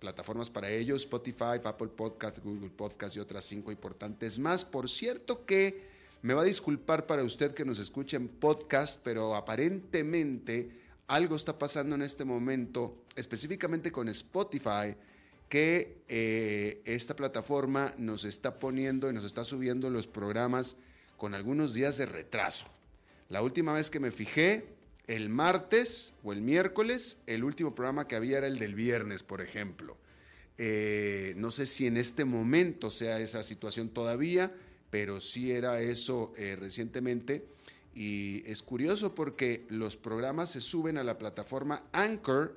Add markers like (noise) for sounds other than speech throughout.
plataformas para ellos, Spotify, Apple Podcast, Google Podcast y otras cinco importantes más. Por cierto que me va a disculpar para usted que nos escuche en podcast, pero aparentemente algo está pasando en este momento, específicamente con Spotify, que eh, esta plataforma nos está poniendo y nos está subiendo los programas con algunos días de retraso. La última vez que me fijé, el martes o el miércoles, el último programa que había era el del viernes, por ejemplo. Eh, no sé si en este momento sea esa situación todavía, pero sí era eso eh, recientemente. Y es curioso porque los programas se suben a la plataforma Anchor.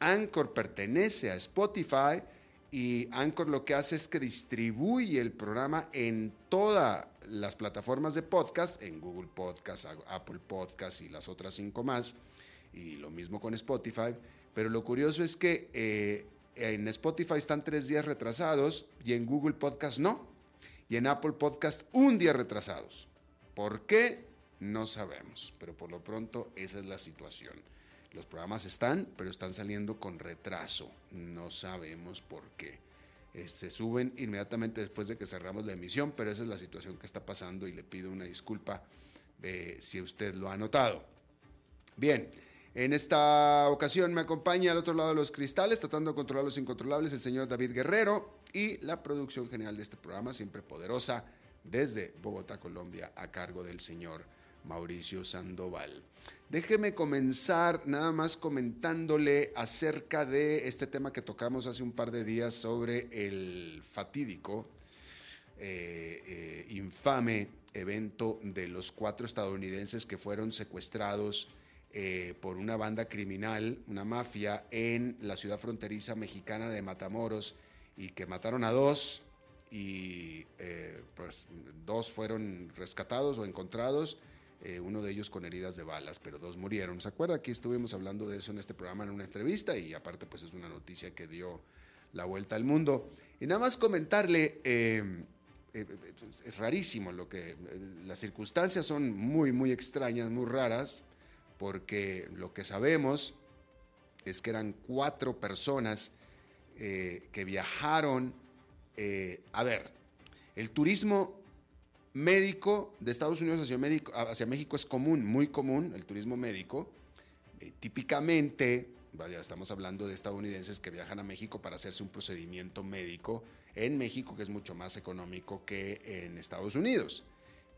Anchor pertenece a Spotify y Anchor lo que hace es que distribuye el programa en todas las plataformas de podcast, en Google Podcast, Apple Podcast y las otras cinco más, y lo mismo con Spotify. Pero lo curioso es que eh, en Spotify están tres días retrasados y en Google Podcast no. Y en Apple Podcast un día retrasados. ¿Por qué? No sabemos, pero por lo pronto esa es la situación. Los programas están, pero están saliendo con retraso. No sabemos por qué. Eh, se suben inmediatamente después de que cerramos la emisión, pero esa es la situación que está pasando y le pido una disculpa eh, si usted lo ha notado. Bien, en esta ocasión me acompaña al otro lado de los cristales, tratando de controlar los incontrolables, el señor David Guerrero y la producción general de este programa, siempre poderosa, desde Bogotá, Colombia, a cargo del señor Mauricio Sandoval. Déjeme comenzar nada más comentándole acerca de este tema que tocamos hace un par de días sobre el fatídico, eh, eh, infame evento de los cuatro estadounidenses que fueron secuestrados eh, por una banda criminal, una mafia, en la ciudad fronteriza mexicana de Matamoros y que mataron a dos y pues dos fueron rescatados o encontrados eh, uno de ellos con heridas de balas, pero dos murieron. ¿Se acuerda que estuvimos hablando de eso en este programa en una entrevista? Y aparte, pues es una noticia que dio la vuelta al mundo. Y nada más comentarle, eh, eh, es rarísimo lo que, las circunstancias son muy, muy extrañas, muy raras, porque lo que sabemos es que eran cuatro personas que viajaron, a ver, el turismo médico de Estados Unidos hacia, hacia México es común, muy común, el turismo médico. Eh, típicamente, vaya, estamos hablando de estadounidenses que viajan a México para hacerse un procedimiento médico en México, que es mucho más económico que en Estados Unidos.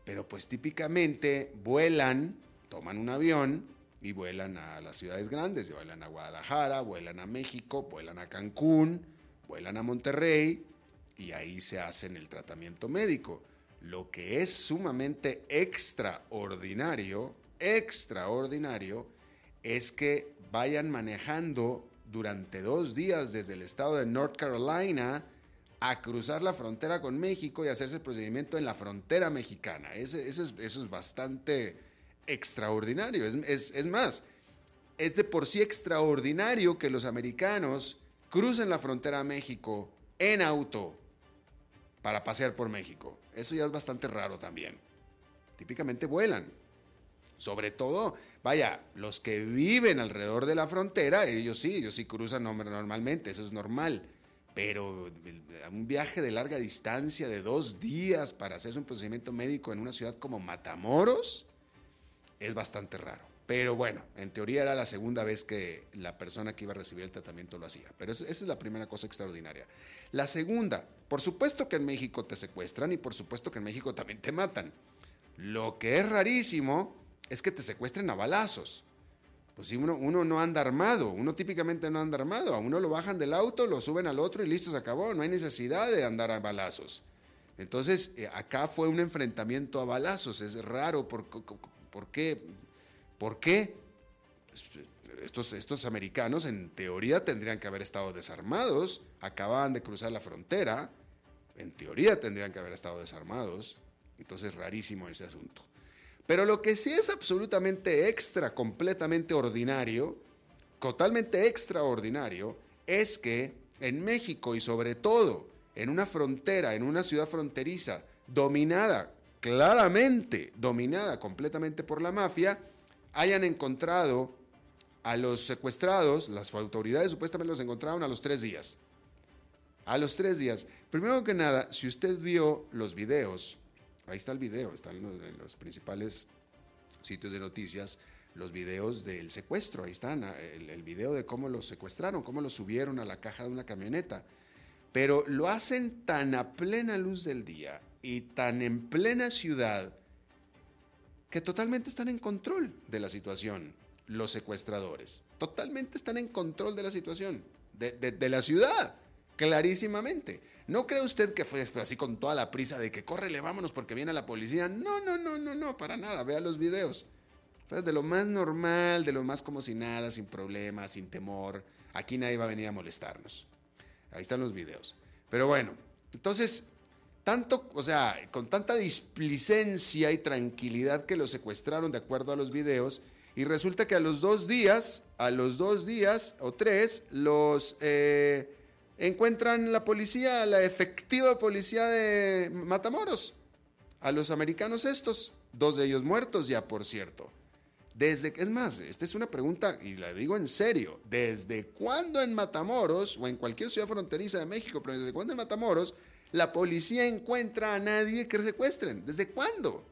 Pero pues típicamente vuelan, toman un avión y vuelan a las ciudades grandes, vuelan a Guadalajara, vuelan a México, vuelan a Cancún, vuelan a Monterrey y ahí se hacen el tratamiento médico. Lo que es sumamente extraordinario, extraordinario, es que vayan manejando durante dos días desde el estado de North Carolina a cruzar la frontera con México y hacerse el procedimiento en la frontera mexicana. Eso, es, bastante extraordinario. es más, es de por sí extraordinario que los americanos crucen la frontera a México en auto para pasear por México. Eso ya es bastante raro también. Típicamente vuelan. Sobre todo, vaya, los que viven alrededor de la frontera, ellos sí, ellos sí cruzan normalmente, eso es normal. Pero un viaje de larga distancia de dos días para hacerse un procedimiento médico en una ciudad como Matamoros es bastante raro. Pero bueno, en teoría era la segunda vez que la persona que iba a recibir el tratamiento lo hacía. Pero esa es la primera cosa extraordinaria. La segunda, por supuesto que en México te secuestran y por supuesto que en México también te matan. Lo que es rarísimo es que te secuestren a balazos. Pues si uno, uno no anda armado, uno típicamente no anda armado, a uno lo bajan del auto, lo suben al otro y listo, se acabó, no hay necesidad de andar a balazos. Entonces, eh, acá fue un enfrentamiento a balazos, es raro, ¿por, qué? ¿Por qué? Estos, estos americanos en teoría tendrían que haber estado desarmados, acababan de cruzar la frontera, en teoría tendrían que haber estado desarmados, entonces rarísimo ese asunto. Pero lo que sí es absolutamente extra, completamente ordinario, totalmente extraordinario, es que en México y sobre todo en una frontera, en una ciudad fronteriza dominada, claramente dominada completamente por la mafia, hayan encontrado a los secuestrados, las autoridades supuestamente los encontraron a los tres días. A los tres días. Primero que nada, si usted vio los videos, ahí está el video, están en los, principales sitios de noticias, los videos del secuestro, ahí están, el, el video de cómo los secuestraron, cómo los subieron a la caja de una camioneta. Pero lo hacen tan a plena luz del día y tan en plena ciudad que totalmente están en control de la situación, los secuestradores. Totalmente están en control de la situación, de, la ciudad, clarísimamente. ¿No cree usted que fue, así con toda la prisa de que córrele, vámonos porque viene la policía? No, no, no, no, no, para nada, vea los videos. Fue de lo más normal, de lo más como si nada, sin problemas, sin temor. Aquí nadie va a venir a molestarnos. Ahí están los videos. Pero bueno, entonces tanto, o sea, con tanta displicencia y tranquilidad que lo secuestraron de acuerdo a los videos, y resulta que a los dos días, a los dos días o tres, los eh, encuentran la policía, la efectiva policía de Matamoros, a los americanos estos, dos de ellos muertos ya, por cierto. Desde, es más, esta es una pregunta y la digo en serio, ¿desde cuándo en Matamoros o en cualquier ciudad fronteriza de México, pero desde cuándo en Matamoros la policía encuentra a nadie que secuestren. ¿Desde cuándo?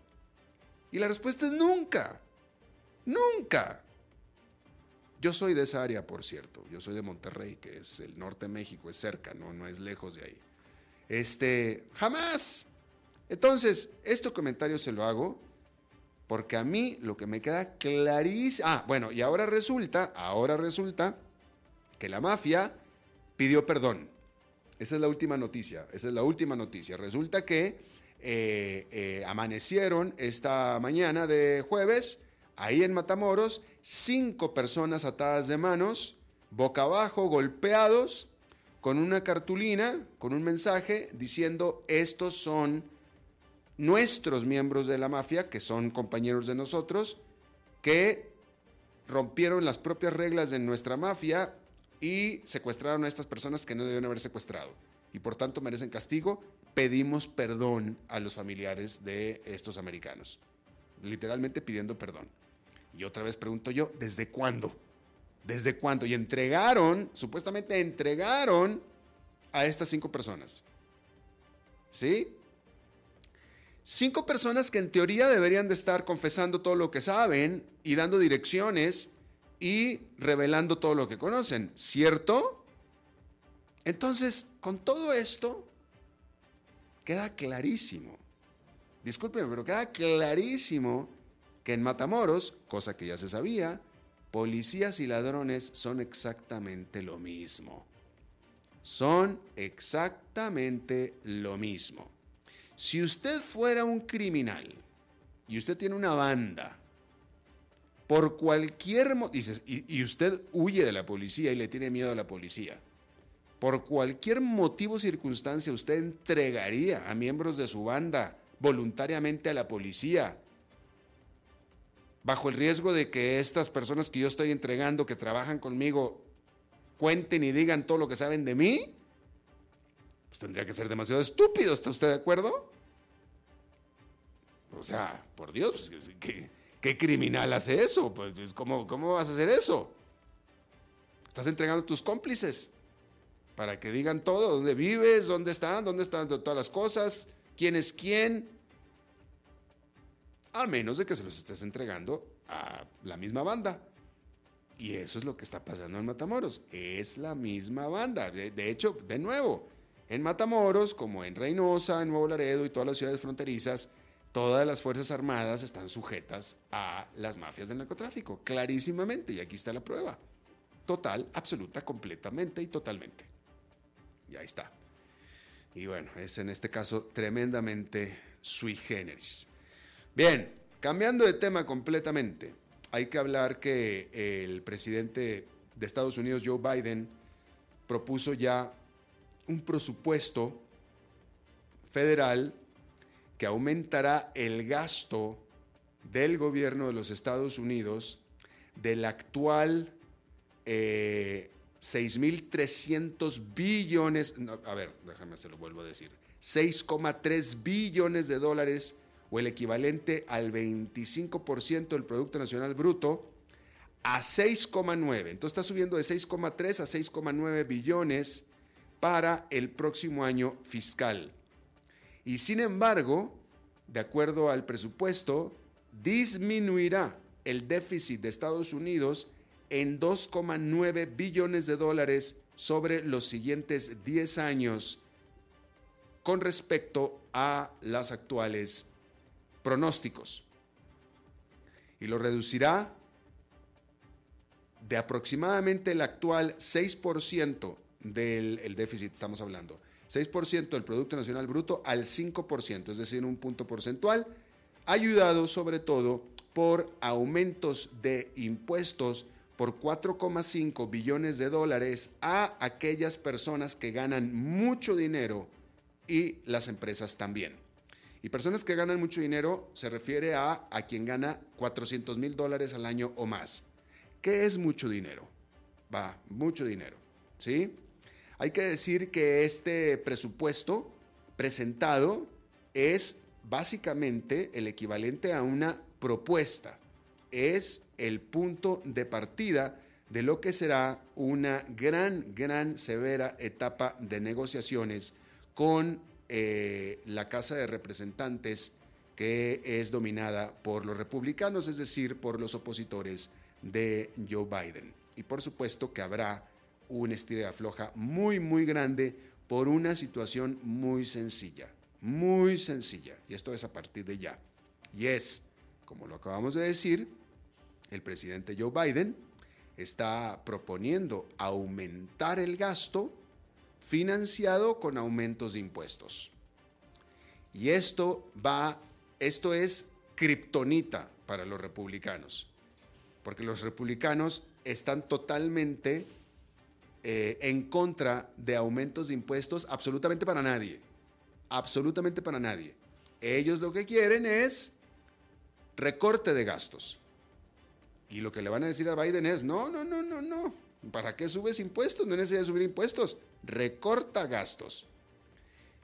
Y la respuesta es nunca. Nunca. Yo soy de esa área, por cierto. Yo soy de Monterrey, que es el norte de México, es cerca, no, no es lejos de ahí. Este, jamás. Entonces, este comentario se lo hago porque a mí lo que me queda clarísimo. Ah, bueno, y ahora resulta, ahora resulta que la mafia pidió perdón. Esa es la última noticia, esa es la última noticia. Resulta que eh, eh, amanecieron esta mañana de jueves, ahí en Matamoros, cinco personas atadas de manos, boca abajo, golpeados, con una cartulina, con un mensaje diciendo, estos son nuestros miembros de la mafia, que son compañeros de nosotros, que rompieron las propias reglas de nuestra mafia y secuestraron a estas personas que no debían haber secuestrado y por tanto merecen castigo. Pedimos perdón a los familiares de estos americanos. Literalmente pidiendo perdón. Y otra vez pregunto yo, ¿desde cuándo? ¿Desde cuándo? Y entregaron, supuestamente entregaron a estas cinco personas. ¿Sí? Cinco personas que en teoría deberían de estar confesando todo lo que saben y dando direcciones y revelando todo lo que conocen, ¿cierto? Entonces, con todo esto, queda clarísimo, discúlpeme, pero queda clarísimo que en Matamoros, cosa que ya se sabía, policías y ladrones son exactamente lo mismo. Son exactamente lo mismo. Si usted fuera un criminal y usted tiene una banda por cualquier motivo, y, usted huye de la policía y le tiene miedo a la policía, por cualquier motivo o circunstancia usted entregaría a miembros de su banda voluntariamente a la policía, bajo el riesgo de que estas personas que yo estoy entregando, que trabajan conmigo, cuenten y digan todo lo que saben de mí, pues tendría que ser demasiado estúpido, ¿está usted de acuerdo? O sea, por Dios, pues, que ¿Qué criminal hace eso? Pues, ¿cómo, ¿cómo vas a hacer eso? Estás entregando tus cómplices para que digan todo, dónde vives, dónde están, dónde están todas las cosas, quién es quién. A menos de que se los estés entregando a la misma banda. Y eso es lo que está pasando en Matamoros. Es la misma banda. De, de, hecho, de nuevo, en Matamoros, como en Reynosa, en Nuevo Laredo y todas las ciudades fronterizas, todas las Fuerzas Armadas están sujetas a las mafias del narcotráfico, clarísimamente. Y aquí está la prueba. Total, absoluta, completamente y totalmente. Y ahí está. Y bueno, es en este caso tremendamente sui generis. Bien, cambiando de tema completamente, hay que hablar que el presidente de Estados Unidos, Joe Biden, propuso ya un presupuesto federal que aumentará el gasto del gobierno de los Estados Unidos del actual eh, 6.300 billones, a ver, déjame se lo vuelvo a decir, 6,3 billones de dólares o el equivalente al 25% del Producto Nacional Bruto a 6,9. Entonces está subiendo de 6,3 a 6,9 billones para el próximo año fiscal. Y sin embargo, de acuerdo al presupuesto, disminuirá el déficit de Estados Unidos en 2,9 billones de dólares sobre los siguientes 10 años con respecto a las actuales pronósticos. Y lo reducirá de aproximadamente el actual 6% del déficit, estamos hablando, 6% del Producto Nacional Bruto al 5%, es decir, un punto porcentual, ayudado sobre todo por aumentos de impuestos por 4,5 billones de dólares a aquellas personas que ganan mucho dinero y las empresas también. Y personas que ganan mucho dinero se refiere a, a quien gana 400 mil dólares al año o más. ¿Qué es mucho dinero? Va, mucho dinero. ¿Sí? Hay que decir que este presupuesto presentado es básicamente el equivalente a una propuesta. Es el punto de partida de lo que será una gran, gran, severa etapa de negociaciones con eh, la Casa de Representantes que es dominada por los republicanos, es decir, por los opositores de Joe Biden. Y por supuesto que habrá una estira afloja muy, muy grande por una situación muy sencilla, muy sencilla. Y esto es a partir de ya. Y es, como lo acabamos de decir, el presidente Joe Biden está proponiendo aumentar el gasto financiado con aumentos de impuestos. Y esto va, esto es kriptonita para los republicanos, porque los republicanos están totalmente eh, en contra de aumentos de impuestos absolutamente para nadie, absolutamente para nadie. Ellos lo que quieren es recorte de gastos. Y lo que le van a decir a Biden es, no, no, no, no, no. ¿Para qué subes impuestos? No necesitas subir impuestos. Recorta gastos.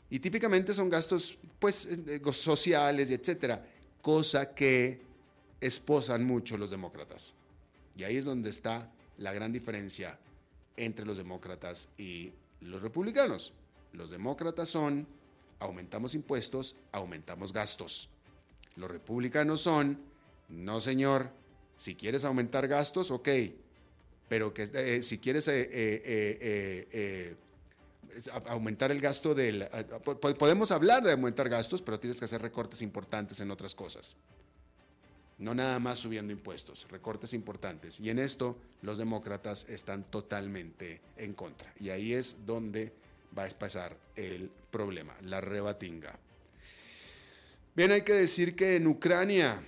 Y típicamente son gastos pues eh, sociales y etcétera, cosa que esposan mucho los demócratas. Y ahí es donde está la gran diferencia entre los demócratas y los republicanos. Los demócratas son aumentamos impuestos, aumentamos gastos. Los republicanos son, no señor, si quieres aumentar gastos, ok, pero que eh, si quieres eh, eh, aumentar el gasto del... podemos hablar de aumentar gastos, pero tienes que hacer recortes importantes en otras cosas. No nada más subiendo impuestos, recortes importantes. Y en esto los demócratas están totalmente en contra. Y ahí es donde va a pasar el problema, la rebatinga. Bien, hay que decir que en Ucrania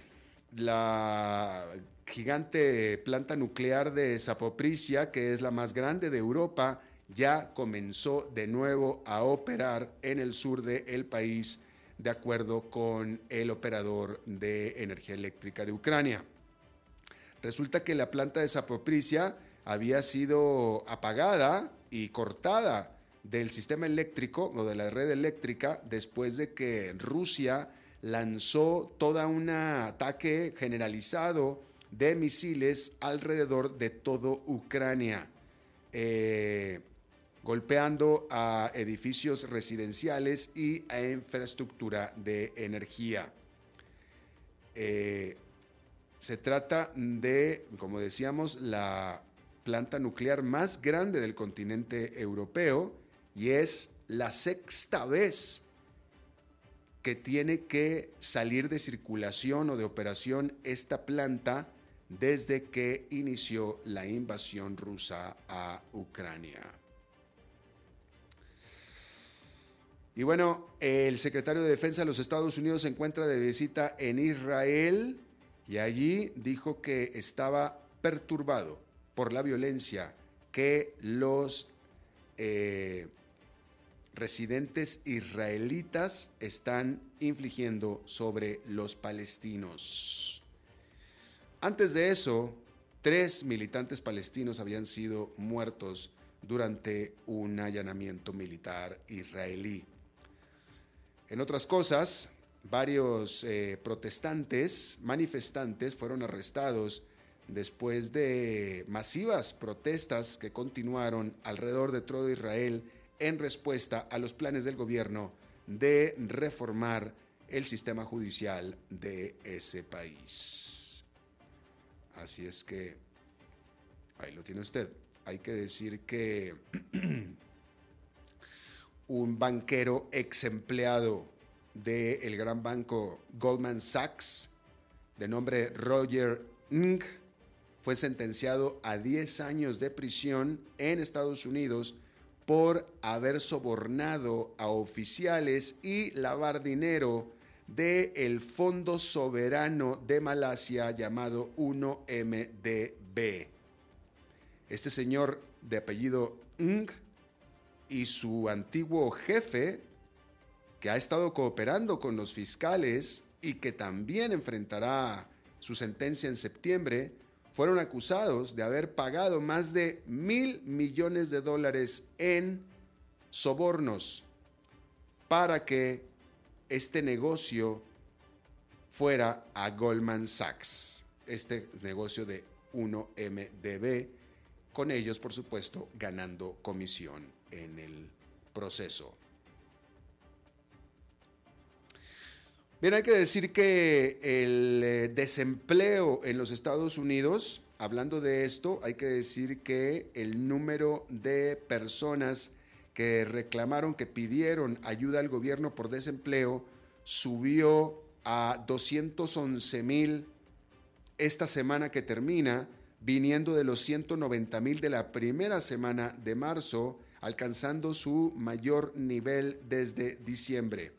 la gigante planta nuclear de Zapoprisia, que es la más grande de Europa, ya comenzó de nuevo a operar en el sur del país, de acuerdo con el operador de energía eléctrica de Ucrania. Resulta que la planta de Zapoprisia había sido apagada y cortada del sistema eléctrico o de la red eléctrica después de que Rusia lanzó toda un ataque generalizado de misiles alrededor de todo Ucrania, eh, golpeando a edificios residenciales y a infraestructura de energía. Eh, se trata de, como decíamos, la planta nuclear más grande del continente europeo y es la sexta vez que tiene que salir de circulación o de operación esta planta desde que inició la invasión rusa a Ucrania. Y bueno, el secretario de Defensa de los Estados Unidos se encuentra de visita en Israel y allí dijo que estaba perturbado por la violencia que los eh, residentes israelitas están infligiendo sobre los palestinos. Antes de eso, tres militantes palestinos habían sido muertos durante un allanamiento militar israelí. En otras cosas, varios eh, protestantes, manifestantes, fueron arrestados después de masivas protestas que continuaron alrededor de todo Israel en respuesta a los planes del gobierno de reformar el sistema judicial de ese país. Así es que, ahí lo tiene usted. Hay que decir que (clears throat) un banquero ex empleado del gran banco Goldman Sachs, de nombre Roger Ng, fue sentenciado a 10 años de prisión en Estados Unidos por haber sobornado a oficiales y lavar dinero del el Fondo Soberano de Malasia llamado 1MDB. Este señor de apellido Ng y su antiguo jefe, que ha estado cooperando con los fiscales y que también enfrentará su sentencia en septiembre, fueron acusados de haber pagado más de mil millones de dólares en sobornos para que este negocio fuera a Goldman Sachs, este negocio de 1MDB, con ellos, por supuesto, ganando comisión en el proceso. Bien, hay que decir que el eh, desempleo en los Estados Unidos, hablando de esto, hay que decir que el número de personas que reclamaron, que pidieron ayuda al gobierno por desempleo, subió a 211 mil esta semana que termina, viniendo de los 190 mil de la primera semana de marzo, alcanzando su mayor nivel desde diciembre.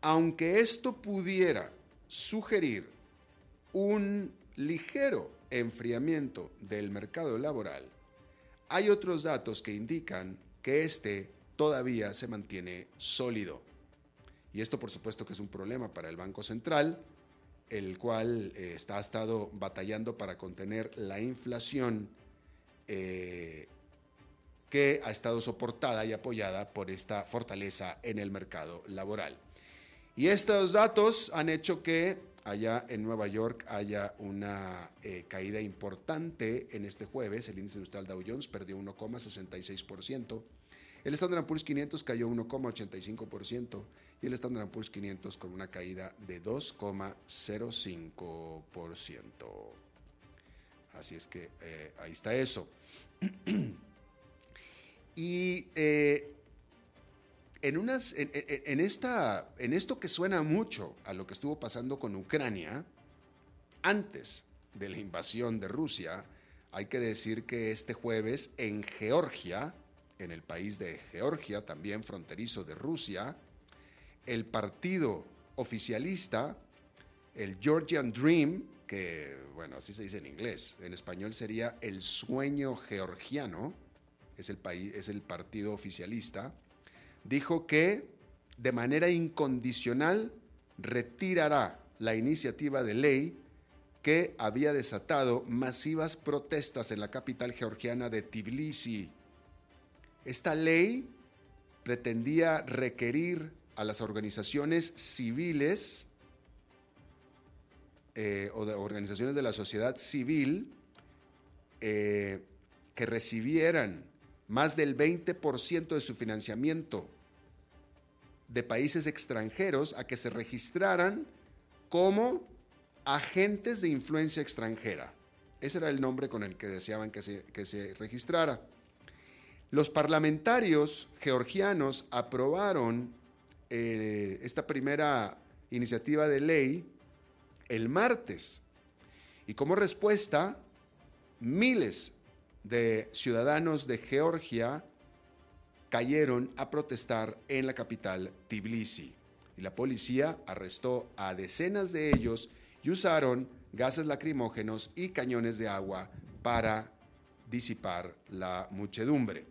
Aunque esto pudiera sugerir un ligero enfriamiento del mercado laboral, hay otros datos que indican que este todavía se mantiene sólido. Y esto por supuesto que es un problema para el Banco Central, el cual eh, está, ha estado batallando para contener la inflación eh, que ha estado soportada y apoyada por esta fortaleza en el mercado laboral. Y estos datos han hecho que allá en Nueva York haya una eh, caída importante en este jueves. El índice industrial Dow Jones perdió 1,66%. El Standard Poor's 500 cayó 1,85% y el Standard Poor's 500 con una caída de 2,05%. Así es que eh, ahí está eso. (clears throat) y eh, en, esta, en esto que suena mucho a lo que estuvo pasando con Ucrania, antes de la invasión de Rusia, hay que decir que este jueves en Georgia, en el país de Georgia, también fronterizo de Rusia, el partido oficialista, el Georgian Dream, que bueno, así se dice en inglés, en español sería el sueño georgiano, es el, país, es el partido oficialista, dijo que de manera incondicional retirará la iniciativa de ley que había desatado masivas protestas en la capital georgiana de Tbilisi. Esta ley pretendía requerir a las organizaciones civiles eh, o de organizaciones de la sociedad civil eh, que recibieran más del 20% de su financiamiento de países extranjeros a que se registraran como agentes de influencia extranjera. Ese era el nombre con el que deseaban que se, que se registrara. Los parlamentarios georgianos aprobaron eh, esta primera iniciativa de ley el martes. Y como respuesta, miles de ciudadanos de Georgia cayeron a protestar en la capital Tbilisi. Y la policía arrestó a decenas de ellos y usaron gases lacrimógenos y cañones de agua para disipar la muchedumbre.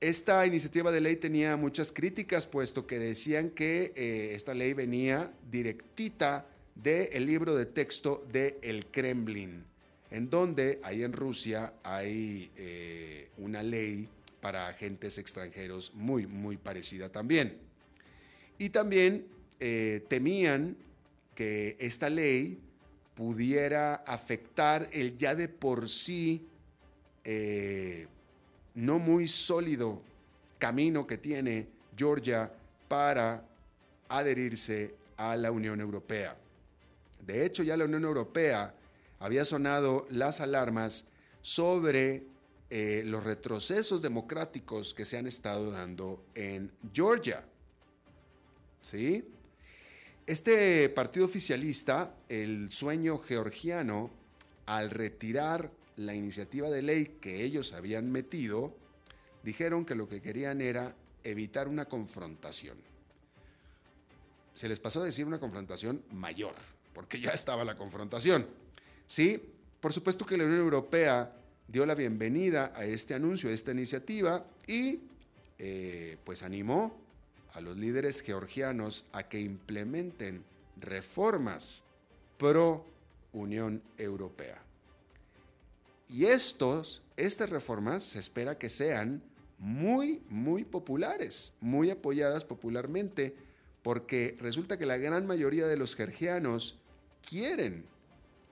Esta iniciativa de ley tenía muchas críticas, puesto que decían que eh, esta ley venía directita del libro de texto de Kremlin, en donde ahí en Rusia hay eh, una ley para agentes extranjeros muy, muy parecida también. Y también eh, temían que esta ley pudiera afectar el ya de por sí eh, no muy sólido camino que tiene Georgia para adherirse a la Unión Europea. De hecho, ya la Unión Europea había sonado las alarmas sobre eh, los retrocesos democráticos que se han estado dando en Georgia. ¿Sí? Este partido oficialista, el sueño georgiano, al retirar la iniciativa de ley que ellos habían metido, dijeron que lo que querían era evitar una confrontación. Se les pasó a decir una confrontación mayor, porque ya estaba la confrontación. Sí, por supuesto que la Unión Europea dio la bienvenida a este anuncio, a esta iniciativa y eh, pues animó a los líderes georgianos a que implementen reformas pro Unión Europea. Y estos, estas reformas se espera que sean muy, muy populares, muy apoyadas popularmente, porque resulta que la gran mayoría de los georgianos quieren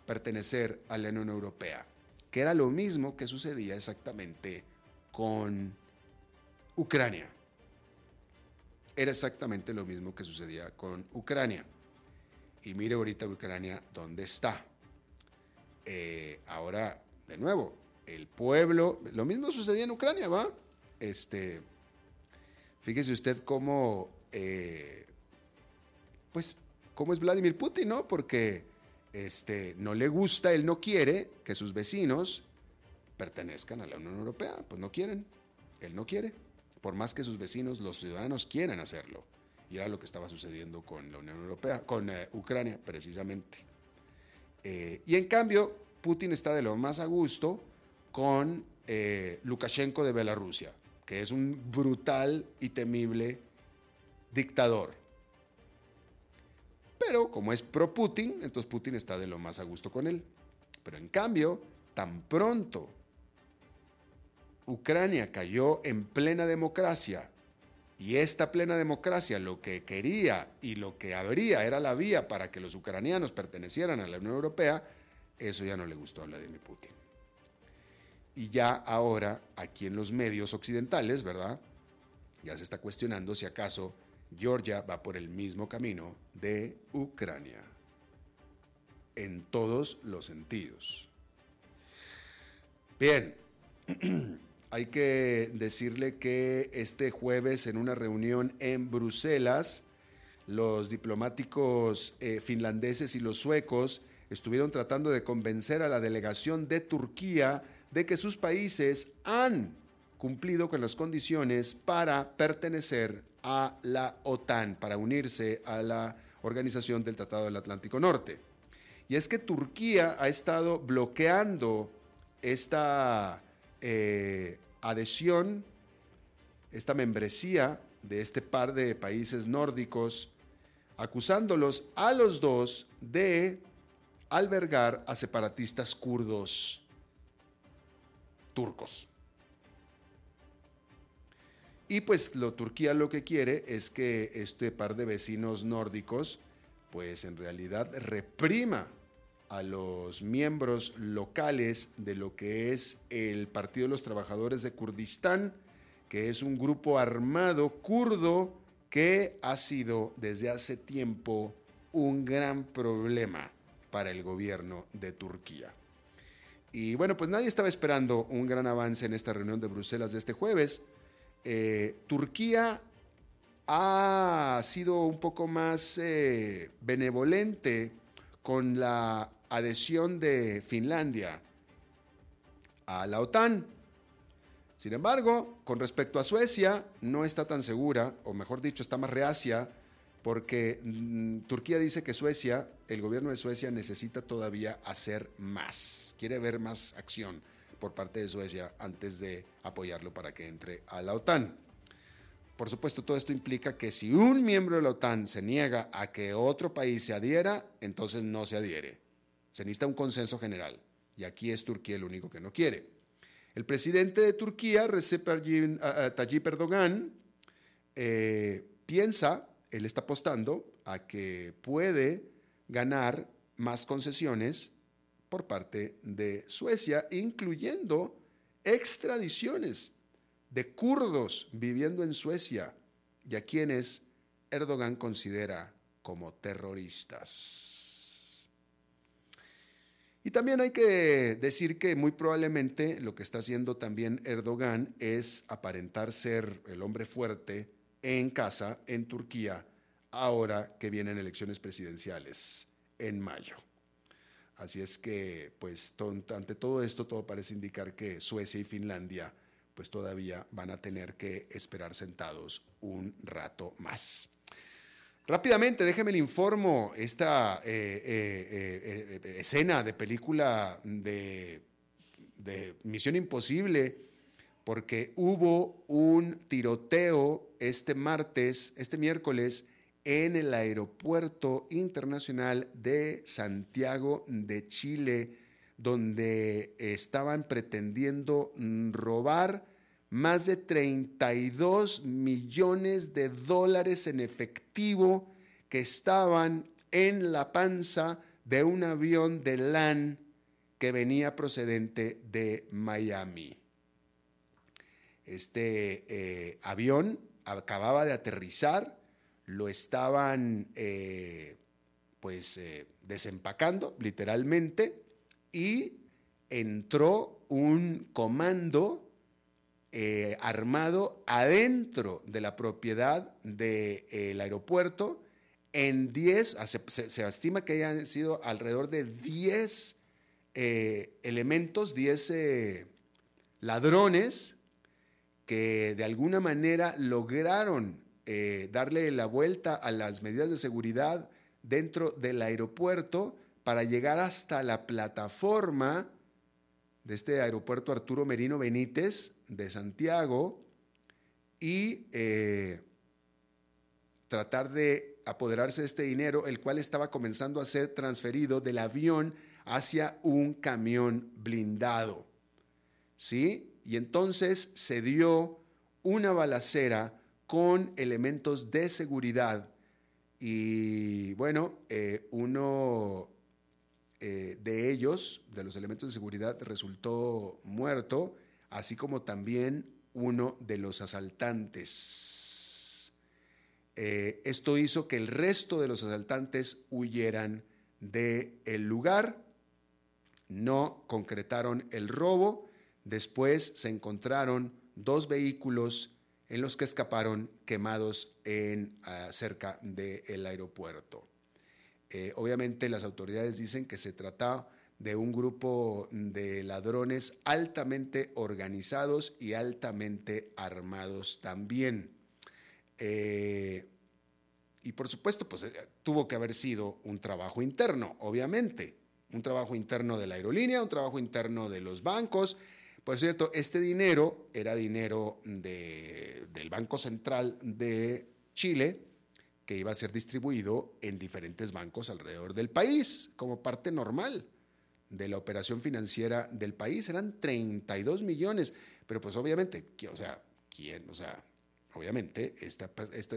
pertenecer a la Unión Europea, que era lo mismo que sucedía exactamente con Ucrania. Era exactamente lo mismo que sucedía con Ucrania. Y mire ahorita Ucrania dónde está. Eh, ahora de nuevo, el pueblo, lo mismo sucedía en Ucrania, ¿va? Este, fíjese usted cómo, eh, pues, cómo es Vladimir Putin, ¿no? Porque este, no le gusta, él no quiere que sus vecinos pertenezcan a la Unión Europea, pues no quieren, él no quiere, por más que sus vecinos, los ciudadanos quieran hacerlo. Y era lo que estaba sucediendo con la Unión Europea, con eh, Ucrania precisamente. Eh, y en cambio, Putin está de lo más a gusto con eh, Lukashenko de Bielorrusia, que es un brutal y temible dictador. Pero como es pro Putin, entonces Putin está de lo más a gusto con él. Pero en cambio, tan pronto Ucrania cayó en plena democracia y esta plena democracia lo que quería y lo que habría era la vía para que los ucranianos pertenecieran a la Unión Europea, eso ya no le gustó a Vladimir Putin. Y ya ahora, aquí en los medios occidentales, ¿verdad? Ya se está cuestionando si acaso Georgia va por el mismo camino de Ucrania. En todos los sentidos. Bien, (clears throat) hay que decirle que este jueves en una reunión en Bruselas, los diplomáticos eh, finlandeses y los suecos estuvieron tratando de convencer a la delegación de Turquía de que sus países han cumplido con las condiciones para pertenecer a la OTAN, para unirse a la Organización del Tratado del Atlántico Norte. Y es que Turquía ha estado bloqueando esta eh, adhesión, esta membresía de este par de países nórdicos, acusándolos a los dos de albergar a separatistas kurdos turcos. Y pues lo, Turquía lo que quiere es que este par de vecinos nórdicos, pues en realidad reprima a los miembros locales de lo que es el Partido de los Trabajadores de Kurdistán, que es un grupo armado kurdo que ha sido desde hace tiempo un gran problema para el gobierno de Turquía. Y bueno, pues nadie estaba esperando un gran avance en esta reunión de Bruselas de este jueves. Eh, Turquía ha sido un poco más eh, benevolente con la adhesión de Finlandia a la OTAN. Sin embargo, con respecto a Suecia, no está tan segura, o mejor dicho, está más reacia, porque mm, Turquía dice que Suecia, el gobierno de Suecia necesita todavía hacer más, quiere ver más acción por parte de Suecia antes de apoyarlo para que entre a la OTAN. Por supuesto, todo esto implica que si un miembro de la OTAN se niega a que otro país se adhiera, entonces no se adhiere. Se necesita un consenso general. Y aquí es Turquía el único que no quiere. El presidente de Turquía, Recep Tayyip Erdogan, eh, piensa, él está apostando a que puede ganar más concesiones por parte de Suecia, incluyendo extradiciones de kurdos viviendo en Suecia y a quienes Erdogan considera como terroristas. Y también hay que decir que muy probablemente lo que está haciendo también Erdogan es aparentar ser el hombre fuerte en casa, en Turquía, ahora que vienen elecciones presidenciales en mayo. Así es que, pues, ante todo esto, todo parece indicar que Suecia y Finlandia, pues, todavía van a tener que esperar sentados un rato más. Rápidamente, déjeme le informo esta eh, eh, eh, escena de película de, de Misión Imposible, porque hubo un tiroteo este martes, este miércoles, en el Aeropuerto Internacional de Santiago de Chile, donde estaban pretendiendo robar más de 32 millones de dólares en efectivo que estaban en la panza de un avión de LAN que venía procedente de Miami. Este eh, avión acababa de aterrizar lo estaban eh, pues eh, desempacando literalmente y entró un comando eh, armado adentro de la propiedad del aeropuerto en 10, ah, se, estima que hayan sido alrededor de 10 elementos, 10 ladrones que de alguna manera lograron eh, darle la vuelta a las medidas de seguridad dentro del aeropuerto para llegar hasta la plataforma de este aeropuerto Arturo Merino Benítez de Santiago y eh, tratar de apoderarse de este dinero, el cual estaba comenzando a ser transferido del avión hacia un camión blindado. ¿Sí? Y entonces se dio una balacera con elementos de seguridad. Y bueno, eh, uno eh, de ellos, de los elementos de seguridad, resultó muerto, así como también uno de los asaltantes. Eh, esto hizo que el resto de los asaltantes huyeran del el lugar, no concretaron el robo, después se encontraron dos vehículos en los que escaparon quemados en, ah, cerca del aeropuerto. Eh, obviamente las autoridades dicen que se trata de un grupo de ladrones altamente organizados y altamente armados también. Eh, y por supuesto, pues eh, tuvo que haber sido un trabajo interno, obviamente. Un trabajo interno de la aerolínea, un trabajo interno de los bancos, por cierto, este dinero era dinero del Banco Central de Chile que iba a ser distribuido en diferentes bancos alrededor del país como parte normal de la operación financiera del país. Eran 32 millones, pero pues obviamente, o sea, ¿quién? O sea, obviamente este,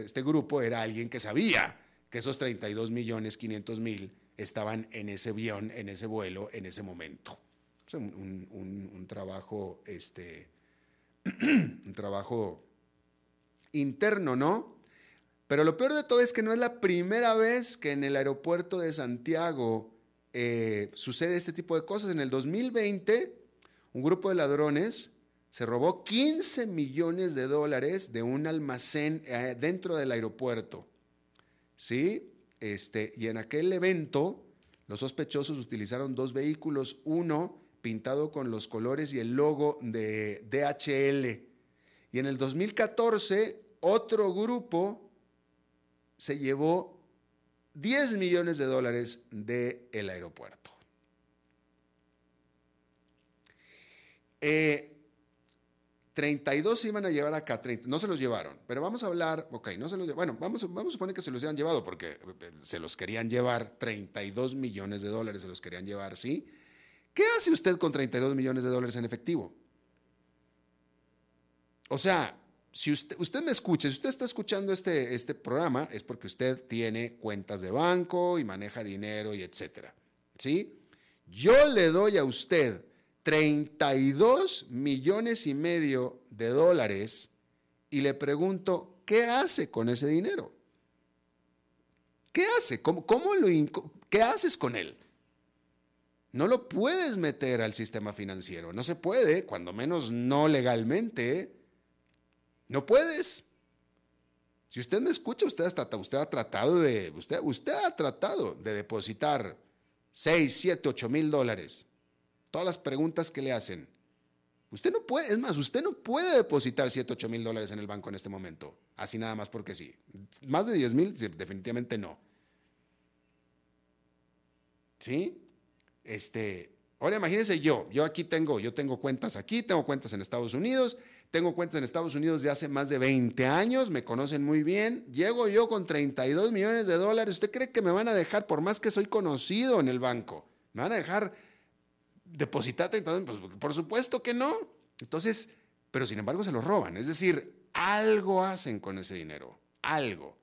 este, grupo era alguien que sabía que esos 32 millones 500 mil estaban en ese avión, en ese vuelo, en ese momento. Un, trabajo, este, (clears throat) un trabajo interno, ¿no? Pero lo peor de todo es que no es la primera vez que en el aeropuerto de Santiago eh, sucede este tipo de cosas. En el 2020, un grupo de ladrones se robó 15 millones de dólares de un almacén eh, dentro del aeropuerto. ¿Sí? Este, y en aquel evento, los sospechosos utilizaron dos vehículos, uno pintado con los colores y el logo de DHL. Y en el 2014, otro grupo se llevó 10 millones de dólares del aeropuerto. Eh, 32 se iban a llevar acá, 30, no se los llevaron, pero vamos a hablar, ok, no se los bueno, vamos, vamos a suponer que se los habían llevado porque eh, se los querían llevar, 32 millones de dólares se los querían llevar, ¿sí? ¿Qué hace usted con 32 millones de dólares en efectivo? O sea, si usted, me escucha, si usted está escuchando este, este programa, es porque usted tiene cuentas de banco y maneja dinero y etcétera, ¿sí? Yo le doy a usted 32 millones y medio de dólares y le pregunto, ¿qué hace con ese dinero? ¿Qué hace? ¿Cómo, lo ¿Qué haces con él? No lo puedes meter al sistema financiero, no se puede, cuando menos no legalmente. No puedes. Si usted me escucha, usted, usted ha tratado de, usted, usted ha tratado de depositar 6, 7, 8 mil dólares todas las preguntas que le hacen. Usted no puede, es más, usted no puede depositar 7, 8 mil dólares en el banco en este momento, así nada más porque sí. Más de 10 mil, definitivamente no. ¿Sí? Este, ahora imagínense yo, yo aquí tengo, yo tengo cuentas aquí, tengo cuentas en Estados Unidos, tengo cuentas en Estados Unidos de hace más de 20 años, me conocen muy bien, llego yo con 32 millones de dólares, ¿usted cree que me van a dejar, por más que soy conocido en el banco, me van a dejar depositarte, entonces, pues, por supuesto que no. Entonces, pero sin embargo se lo roban. Es decir, algo hacen con ese dinero, algo.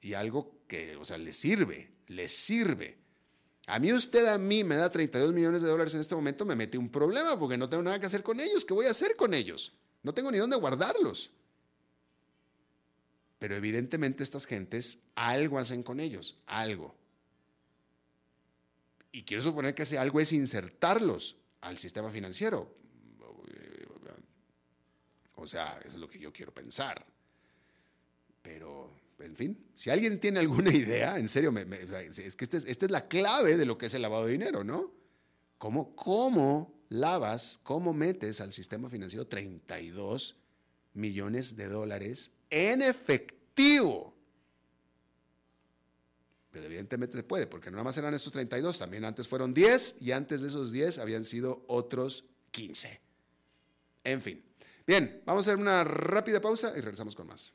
Y algo que, o sea, les sirve, les sirve. A mí usted a mí me da 32 millones de dólares en este momento, me mete un problema porque no tengo nada que hacer con ellos. ¿Qué voy a hacer con ellos? No tengo ni dónde guardarlos. Pero evidentemente estas gentes algo hacen con ellos, algo. Y quiero suponer que ese algo es insertarlos al sistema financiero. O sea, eso es lo que yo quiero pensar. Pero, en fin, si alguien tiene alguna idea, en serio, es que este esta es la clave de lo que es el lavado de dinero, ¿no? ¿Cómo, ¿Cómo lavas, cómo metes al sistema financiero 32 millones de dólares en efectivo? Pero evidentemente se puede, porque no nada más eran estos 32, también antes fueron 10 y antes de esos 10 habían sido otros 15. En fin. Bien, vamos a hacer una rápida pausa y regresamos con más.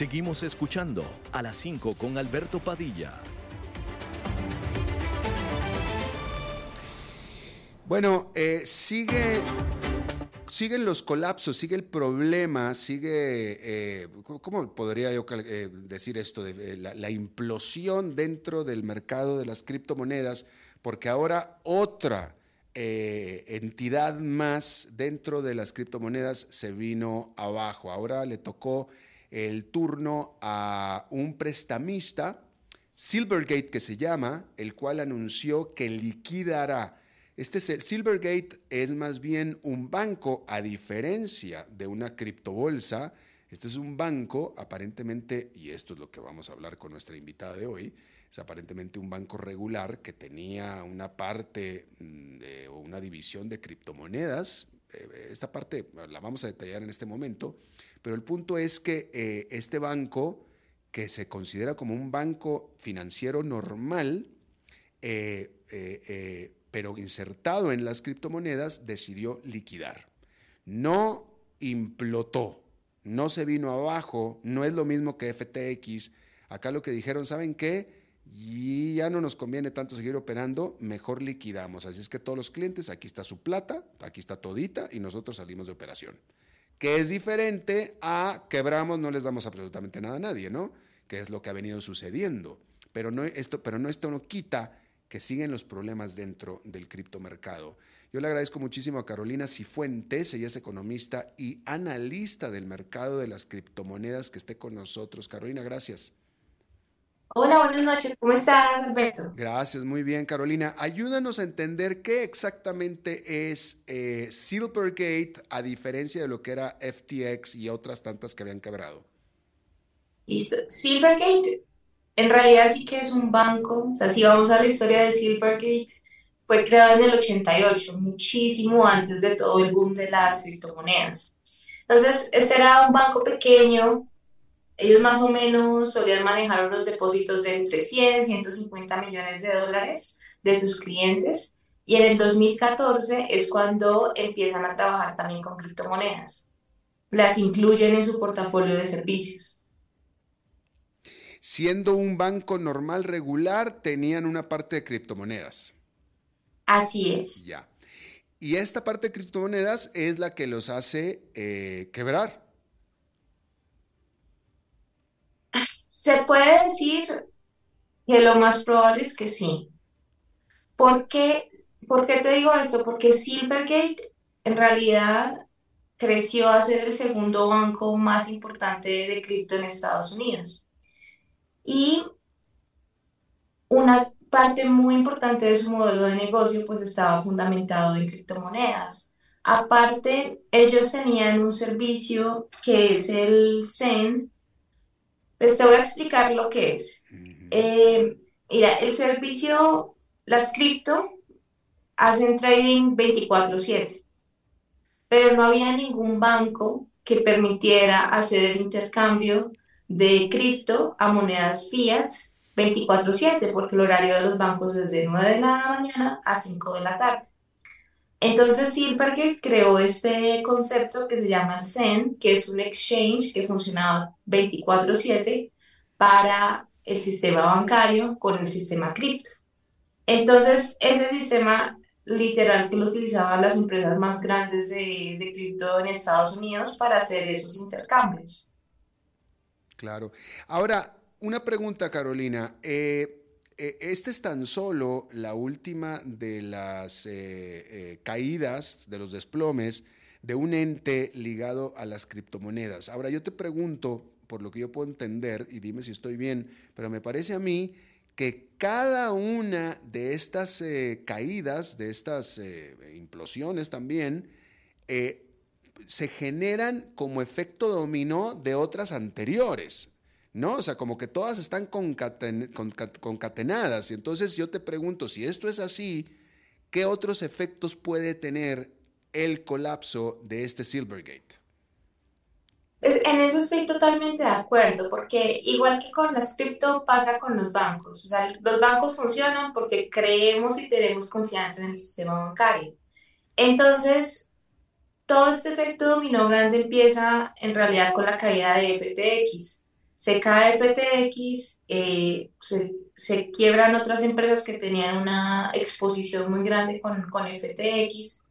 Seguimos escuchando a las 5 con Alberto Padilla. Bueno, eh, sigue, siguen los colapsos, sigue el problema, sigue, eh, ¿cómo podría yo eh, decir esto? De, la, implosión dentro del mercado de las criptomonedas, porque ahora otra entidad más dentro de las criptomonedas se vino abajo. Ahora le tocó el turno a un prestamista Silvergate que se llama, el cual anunció que liquidará. Este Silvergate es más bien un banco a diferencia de una criptobolsa. Este es un banco aparentemente, y esto es lo que vamos a hablar con nuestra invitada de hoy, es aparentemente un banco regular que tenía una parte mm, o una división de criptomonedas. Eh, esta parte la vamos a detallar en este momento, pero el punto es que eh, este banco que se considera como un banco financiero normal, eh, eh, pero insertado en las criptomonedas, decidió liquidar. No implotó, no se vino abajo, no es lo mismo que FTX. Acá lo que dijeron, ¿saben qué? Y ya no nos conviene tanto seguir operando, mejor liquidamos. Así es que todos los clientes, aquí está su plata, aquí está todita y nosotros salimos de operación que es diferente a quebramos, no les damos absolutamente nada a nadie, ¿no? Que es lo que ha venido sucediendo. Pero no, esto, pero no, esto no quita que siguen los problemas dentro del criptomercado. Yo le agradezco muchísimo a Carolina Cifuentes, ella es economista y analista del mercado de las criptomonedas que esté con nosotros. Carolina, gracias. Hola, buenas noches. ¿Cómo estás, Alberto? Gracias, muy bien, Carolina. Ayúdanos a entender qué exactamente es eh, Silvergate a diferencia de lo que era FTX y otras tantas que habían quebrado. Listo. Silvergate, en realidad sí que es un banco. O sea, si vamos a la historia de Silvergate, fue creado en el 88, muchísimo antes de todo el boom de las criptomonedas. Entonces, este era un banco pequeño ellos más o menos solían manejar unos depósitos de entre 100 y 150 millones de dólares de sus clientes y en el 2014 es cuando empiezan a trabajar también con criptomonedas. Las incluyen en su portafolio de servicios. Siendo un banco normal regular, tenían una parte de criptomonedas. Así es. Ya. Y esta parte de criptomonedas es la que los hace eh, quebrar. Se puede decir que lo más probable es que sí. ¿Por qué, ¿Por qué te digo esto? Porque Silvergate en realidad creció a ser el segundo banco más importante de cripto en Estados Unidos. Y una parte muy importante de su modelo de negocio pues estaba fundamentado en criptomonedas. Aparte, ellos tenían un servicio que es el Zen, pues te voy a explicar lo que es. Eh, mira, el servicio, las cripto, hacen trading 24/7, pero no había ningún banco que permitiera hacer el intercambio de cripto a monedas fiat 24/7, porque el horario de los bancos es de 9 de la mañana a 5 de la tarde. Entonces Silvergate creó este concepto que se llama Zen, que es un exchange que funcionaba 24/7 para el sistema bancario con el sistema cripto. Entonces ese sistema literal que lo utilizaban las empresas más grandes de, cripto en Estados Unidos para hacer esos intercambios. Claro. Ahora, una pregunta, Carolina. Eh, eh, este es tan solo la última de las eh, eh, caídas, de los desplomes de un ente ligado a las criptomonedas. Ahora yo te pregunto, por lo que yo puedo entender, y dime si estoy bien, pero me parece a mí que cada una de estas caídas, de estas implosiones también, se generan como efecto dominó de otras anteriores. ¿No? O sea, como que todas están concatenadas. Y entonces yo te pregunto, si esto es así, ¿qué otros efectos puede tener el colapso de este Silvergate? En eso estoy totalmente de acuerdo, porque igual que con las cripto pasa con los bancos. O sea, los bancos funcionan porque creemos y tenemos confianza en el sistema bancario. Entonces, todo este efecto dominó grande empieza en realidad con la caída de FTX se cae FTX, eh, se, quiebran otras empresas que tenían una exposición muy grande con, con FTX.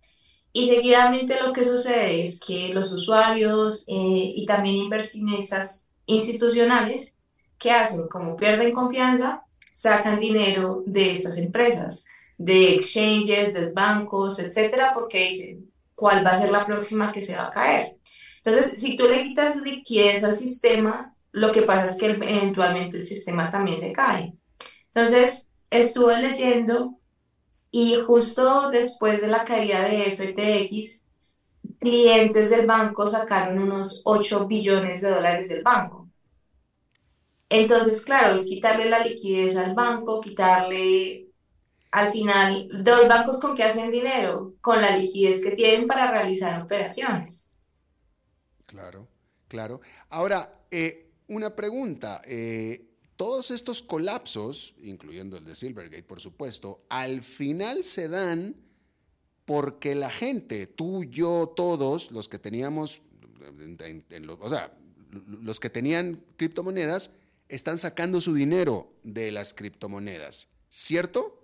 Y seguidamente lo que sucede es que los usuarios eh, y también inversionistas institucionales, ¿qué hacen? Como pierden confianza, sacan dinero de estas empresas, de exchanges, de bancos, etcétera, porque dicen, ¿cuál va a ser la próxima que se va a caer? Entonces, si tú le quitas liquidez al sistema, lo que pasa es que eventualmente el sistema también se cae. Entonces, estuve leyendo y justo después de la caída de FTX, clientes del banco sacaron unos 8 billones de dólares del banco. Entonces, claro, es quitarle la liquidez al banco, quitarle al final, dos bancos con qué hacen dinero, con la liquidez que tienen para realizar operaciones. Claro, claro. Ahora, eh, una pregunta. Eh, todos estos colapsos, incluyendo el de Silvergate, por supuesto, al final se dan porque la gente, tú, yo, todos, los que teníamos, o sea, los que tenían criptomonedas, están sacando su dinero de las criptomonedas, ¿cierto?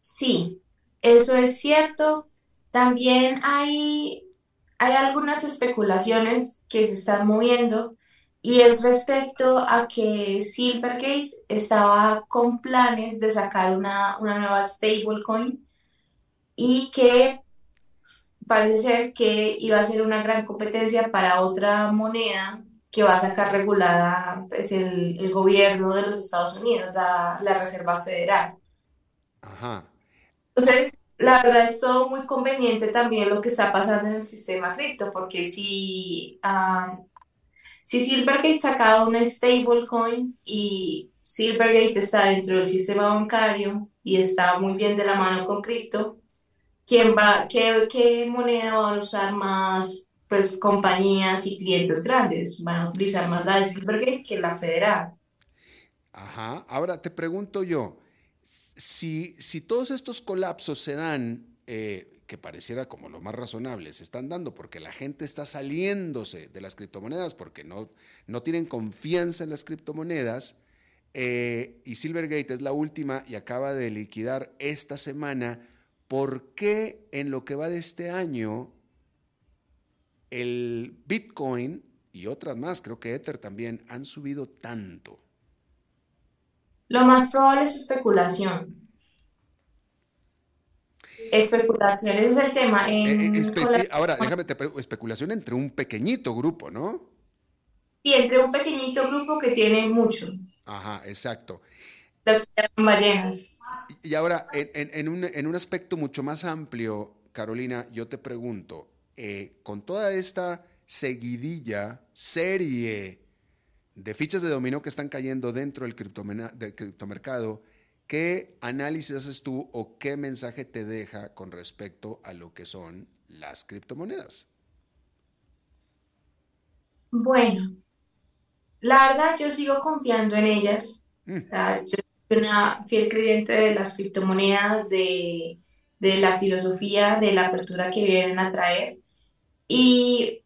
Sí, eso es cierto. También hay, hay algunas especulaciones que se están moviendo y es respecto a que Silvergate estaba con planes de sacar una, una nueva stablecoin y que parece ser que iba a ser una gran competencia para otra moneda que va a sacar regulada pues, el, el gobierno de los Estados Unidos, la, la Reserva Federal. Ajá. Entonces, la verdad es todo muy conveniente también lo que está pasando en el sistema cripto, porque si, ah, si Silvergate sacaba una stablecoin y Silvergate está dentro del sistema bancario y está muy bien de la mano con cripto, ¿quién va, qué, moneda van a usar más pues compañías y clientes grandes? Van a utilizar más la de Silvergate que la federal. Ajá. Ahora te pregunto yo, si, si todos estos colapsos se dan, eh, que pareciera como lo más razonable, se están dando porque la gente está saliéndose de las criptomonedas porque no, no tienen confianza en las criptomonedas, eh, y Silvergate es la última y acaba de liquidar esta semana, ¿por qué en lo que va de este año el Bitcoin y otras más, creo que Ether también, han subido tanto? Lo más probable es especulación. Especulación, ese es el tema. Eh, eh, ahora, déjame te especulación entre un pequeñito grupo, ¿no? Sí, entre un pequeñito grupo que tiene mucho. Ajá, exacto. Las ballenas. Y ahora, en, un, aspecto mucho más amplio, Carolina, yo te pregunto, eh, con toda esta seguidilla, serie de fichas de dominó que están cayendo dentro del, criptomercado, ¿qué análisis haces tú o qué mensaje te deja con respecto a lo que son las criptomonedas? Bueno, la verdad yo sigo confiando en ellas. Mm. yo soy una fiel creyente de las criptomonedas, de, de la filosofía, de la apertura que vienen a traer. Y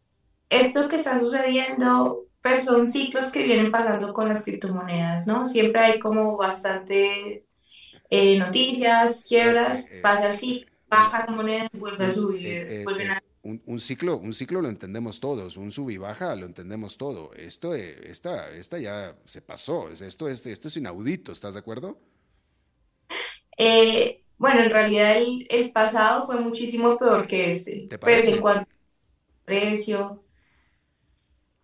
esto que está sucediendo pues son ciclos que vienen pasando con las criptomonedas, ¿no? Siempre hay como bastante eh, noticias, quiebras, eh, pasa así, baja la moneda, vuelve a subir, eh, vuelven a... Un, ciclo, un ciclo lo entendemos todos, un sub y baja lo entendemos todo. Esto, esta, esta ya se pasó, esto, es, esto es inaudito, ¿estás de acuerdo? bueno, en realidad el, el, pasado fue muchísimo peor que este, pues en cuanto a precio.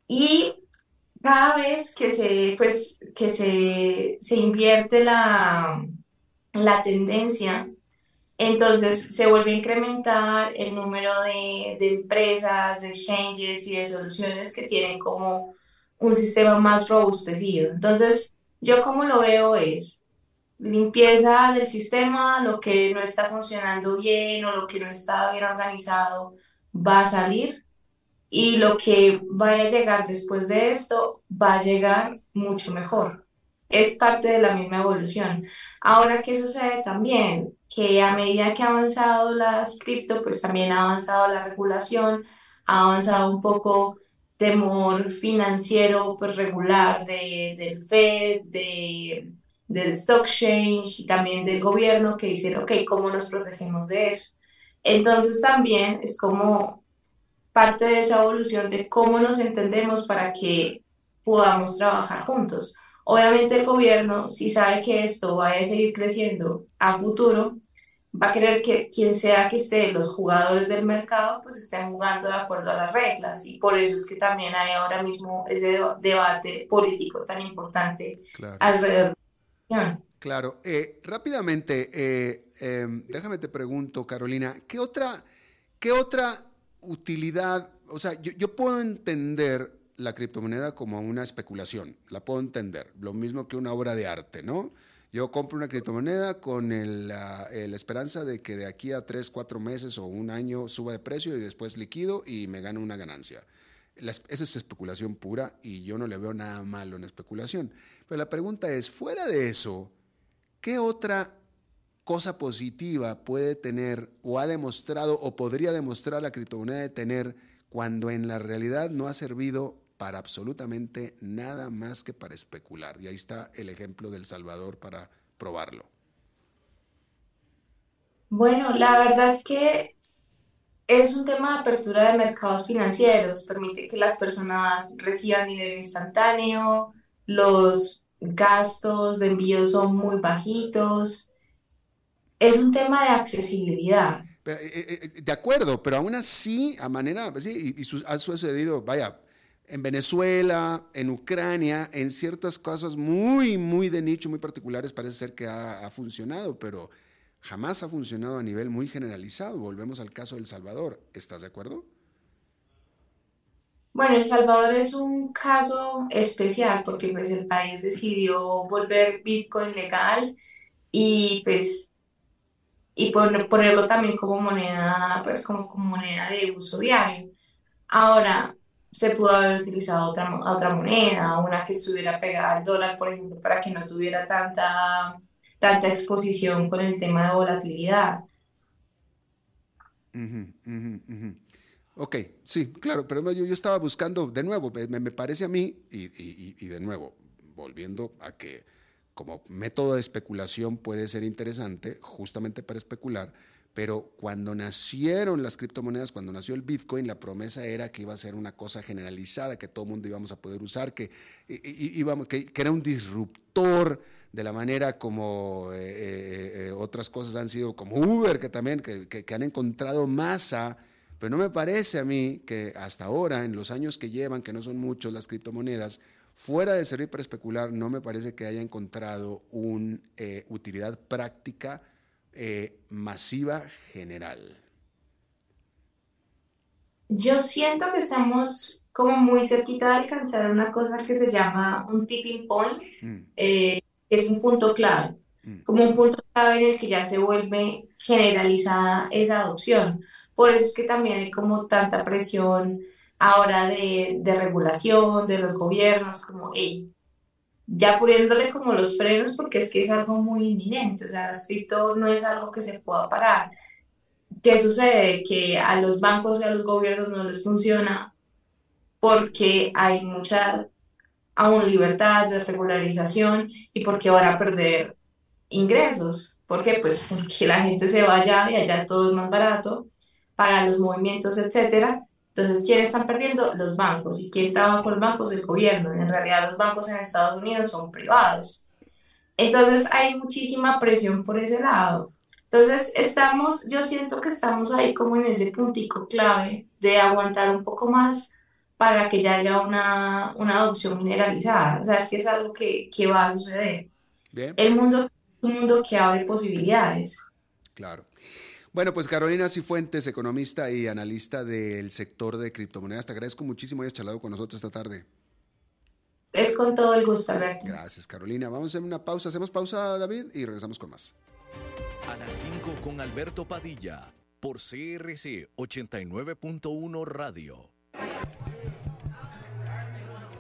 Y cada vez que se, pues, que se, se invierte la, la tendencia, entonces se vuelve a incrementar el número de, empresas, de exchanges y de soluciones que tienen como un sistema más robustecido. Entonces, yo como lo veo es limpieza del sistema, lo que no está funcionando bien o lo que no está bien organizado va a salir y lo que vaya a llegar después de esto va a llegar mucho mejor. Es parte de la misma evolución. Ahora, ¿qué sucede también? Que a medida que ha avanzado las cripto, pues también ha avanzado la regulación, ha avanzado un poco temor financiero pues, regular de, del Fed, de, del Stock Exchange y también del gobierno que dicen, ok, ¿cómo nos protegemos de eso? Entonces también es como parte de esa evolución de cómo nos entendemos para que podamos trabajar juntos. Obviamente el gobierno, si sabe que esto va a seguir creciendo a futuro, va a querer que quien sea que esté, los jugadores del mercado, pues estén jugando de acuerdo a las reglas. Y por eso es que también hay ahora mismo ese debate político tan importante alrededor inversión. Claro. Eh, rápidamente, eh, em, déjame te pregunto, Carolina, ¿qué otra, qué otra utilidad? O sea, yo, yo puedo entender la criptomoneda como una especulación, la puedo entender, lo mismo que una obra de arte, ¿no? Yo compro una criptomoneda con el, la, esperanza de que de aquí a tres, cuatro meses o un año suba de precio y después liquido y me gano una ganancia. Esa es especulación pura y yo no le veo nada malo en especulación. Pero la pregunta es, fuera de eso, ¿qué otra cosa positiva puede tener o ha demostrado o podría demostrar la criptomoneda de tener cuando en la realidad no ha servido para absolutamente nada más que para especular. Y ahí está el ejemplo del Salvador para probarlo. Bueno, la verdad es que es un tema de apertura de mercados financieros, permite que las personas reciban dinero instantáneo, los gastos de envío son muy bajitos, es un tema de accesibilidad. De acuerdo, pero aún así, a manera, sí, y, y ha sucedido, vaya, en Venezuela, en Ucrania, en ciertas cosas muy, muy de nicho, muy particulares, parece ser que ha, funcionado, pero jamás ha funcionado a nivel muy generalizado. Volvemos al caso del Salvador. ¿Estás de acuerdo? Bueno, El Salvador es un caso especial porque pues el país decidió volver Bitcoin legal y pues y ponerlo también como moneda, pues como, como moneda de uso diario. Ahora, se pudo haber utilizado otra, otra moneda, una que estuviera pegada al dólar, por ejemplo, para que no tuviera tanta, tanta exposición con el tema de volatilidad. Uh. Ok, sí, claro, pero yo, yo, estaba buscando, de nuevo, me, me parece a mí, y, y, y, de nuevo, volviendo a que como método de especulación puede ser interesante, justamente para especular, pero cuando nacieron las criptomonedas, cuando nació el Bitcoin, la promesa era que iba a ser una cosa generalizada, que todo el mundo íbamos a poder usar, que, íbamos, que, era un disruptor de la manera como eh, eh, otras cosas han sido, como Uber, que también, que, han encontrado masa, pero no me parece a mí que hasta ahora, en los años que llevan, que no son muchos las criptomonedas, fuera de servir para especular, no me parece que haya encontrado una eh, utilidad práctica eh, masiva general? Yo siento que estamos como muy cerquita de alcanzar una cosa que se llama un tipping point, mm. eh, es un punto clave, mm. como un punto clave en el que ya se vuelve generalizada esa adopción. Por eso es que también hay como tanta presión ahora de, de regulación de los gobiernos, como, hey, ya poniéndole como los frenos porque es que es algo muy inminente, o sea, el cripto no es algo que se pueda parar. ¿Qué sucede? Que a los bancos y a los gobiernos no les funciona porque hay mucha aún libertad de regularización y porque van a perder ingresos. ¿Por qué? Pues porque la gente se va allá y allá todo es más barato para los movimientos, etcétera. Entonces, ¿quiénes están perdiendo? Los bancos. ¿Y quién trabaja con los bancos? El gobierno. En realidad, los bancos en Estados Unidos son privados. Entonces, hay muchísima presión por ese lado. Entonces, estamos, yo siento que estamos ahí como en ese puntico clave de aguantar un poco más para que ya haya una, una adopción generalizada. O sea, es que es algo que, que va a suceder. Bien. El mundo es un mundo que abre posibilidades. Claro. Bueno, pues Carolina Cifuentes, economista y analista del sector de criptomonedas, te agradezco muchísimo que hayas charlado con nosotros esta tarde. Es con todo el gusto, Alberto. Gracias, Carolina. Vamos a hacer una pausa. Hacemos pausa, David, y regresamos con más. A las 5 con Alberto Padilla, por CRC 89.1 Radio.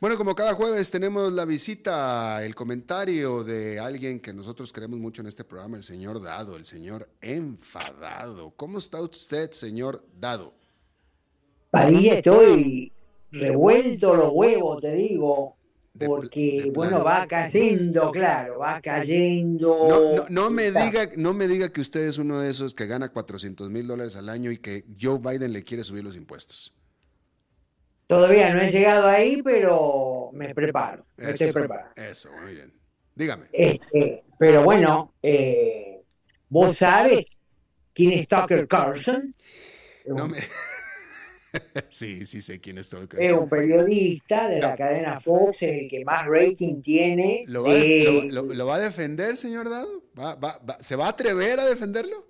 Bueno, como cada jueves tenemos la visita, el comentario de alguien que nosotros queremos mucho en este programa, el señor Dado, el señor enfadado. ¿Cómo está usted, señor Dado? Padilla, estoy revuelto los huevos, te digo, porque, bueno, va cayendo, claro, va cayendo. No, no, no me diga, no me diga que usted es uno de esos que gana 400 mil dólares al año y que Joe Biden le quiere subir los impuestos. Todavía no he llegado ahí, pero me preparo, me estoy Eso, preparando. eso, muy bien. Dígame. Este, pero bueno, eh, vos sabes quién es Tucker Carlson. No me- (laughs) sí, sí sé quién es todo. Es un periodista de la cadena Fox, es el que más rating tiene. ¿Lo va, a- de- lo- lo- lo va a defender, señor Dado? ¿Va- va- va- ¿Se va a atrever a defenderlo?